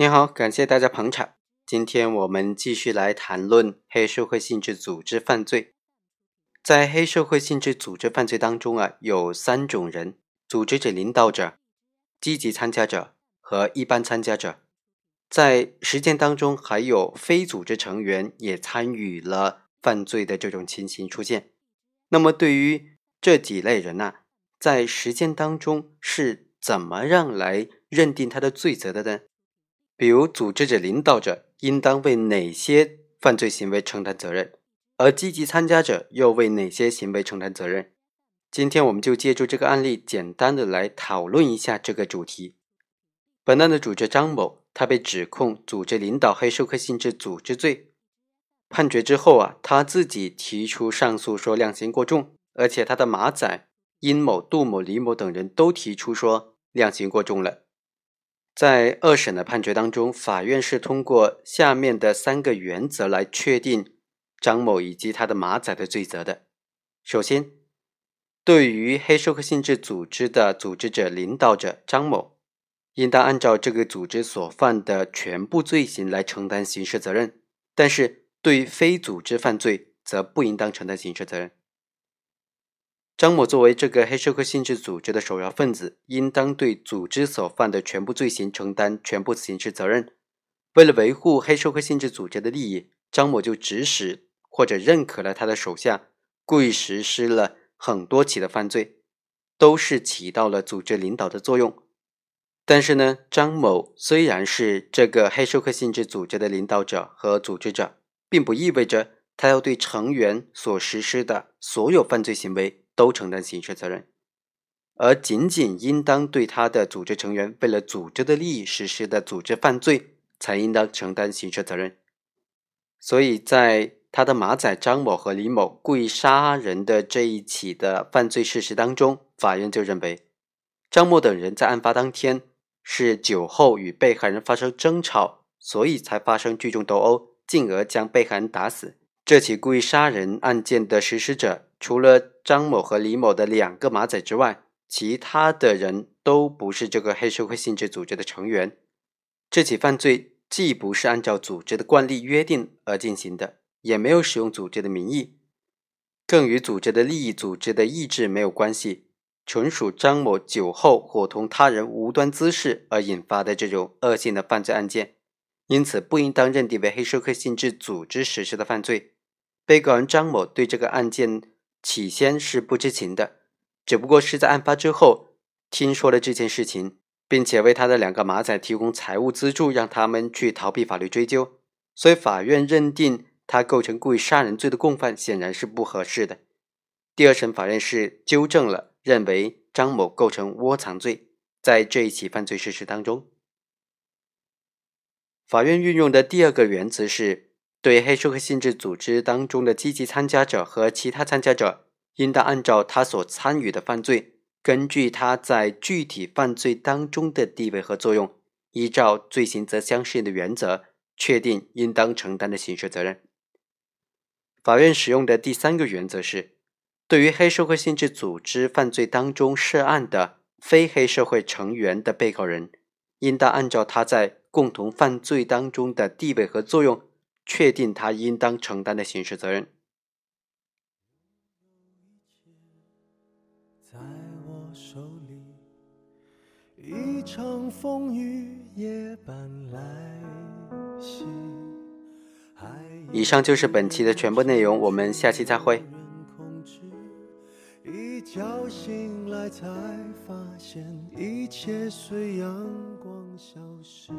你好，感谢大家捧场。今天我们继续来谈论黑社会性质组织犯罪。在黑社会性质组织犯罪当中啊，有三种人：组织者、领导者、积极参加者和一般参加者。在实践当中，还有非组织成员也参与了犯罪的这种情形出现。那么，对于这几类人呢，在实践当中是怎么样来认定他的罪责的呢？比如，组织者、领导者应当为哪些犯罪行为承担责任，而积极参加者又为哪些行为承担责任？今天我们就借助这个案例，简单的来讨论一下这个主题。本案的主角张某，他被指控组织领导黑社会性质组织罪，判决之后啊，他自己提出上诉，说量刑过重，而且他的马仔殷某、杜某、李某等人都提出说量刑过重了。在二审的判决当中，法院是通过下面的三个原则来确定张某以及他的马仔的罪责的。首先，对于黑社会性质组织的组织者、领导者张某，应当按照这个组织所犯的全部罪行来承担刑事责任；但是，对非组织犯罪，则不应当承担刑事责任。张某作为这个黑社会性质组织的首要分子，应当对组织所犯的全部罪行承担全部刑事责任。为了维护黑社会性质组织的利益，张某就指使或者认可了他的手下故意实施了很多起的犯罪，都是起到了组织领导的作用。但是呢，张某虽然是这个黑社会性质组织的领导者和组织者，并不意味着他要对成员所实施的所有犯罪行为。都承担刑事责任，而仅仅应当对他的组织成员为了组织的利益实施的组织犯罪才应当承担刑事责任。所以在他的马仔张某和李某故意杀人的这一起的犯罪事实当中，法院就认为张某等人在案发当天是酒后与被害人发生争吵，所以才发生聚众斗殴，进而将被害人打死。这起故意杀人案件的实施者。除了张某和李某的两个马仔之外，其他的人都不是这个黑社会性质组织的成员。这起犯罪既不是按照组织的惯例约定而进行的，也没有使用组织的名义，更与组织的利益、组织的意志没有关系，纯属张某酒后伙同他人无端滋事而引发的这种恶性的犯罪案件，因此不应当认定为黑社会性质组织实施的犯罪。被告人张某对这个案件。起先是不知情的，只不过是在案发之后听说了这件事情，并且为他的两个马仔提供财务资助，让他们去逃避法律追究，所以法院认定他构成故意杀人罪的共犯，显然是不合适的。第二审法院是纠正了，认为张某构成窝藏罪，在这一起犯罪事实当中，法院运用的第二个原则是。对黑社会性质组织当中的积极参加者和其他参加者，应当按照他所参与的犯罪，根据他在具体犯罪当中的地位和作用，依照罪行则相适应的原则，确定应当承担的刑事责任。法院使用的第三个原则是，对于黑社会性质组织犯罪当中涉案的非黑社会成员的被告人，应当按照他在共同犯罪当中的地位和作用。确定他应当承担的刑事责任。以上就是本期的全部内容，我们下期再会。一觉醒来才发现，一切随阳光消失。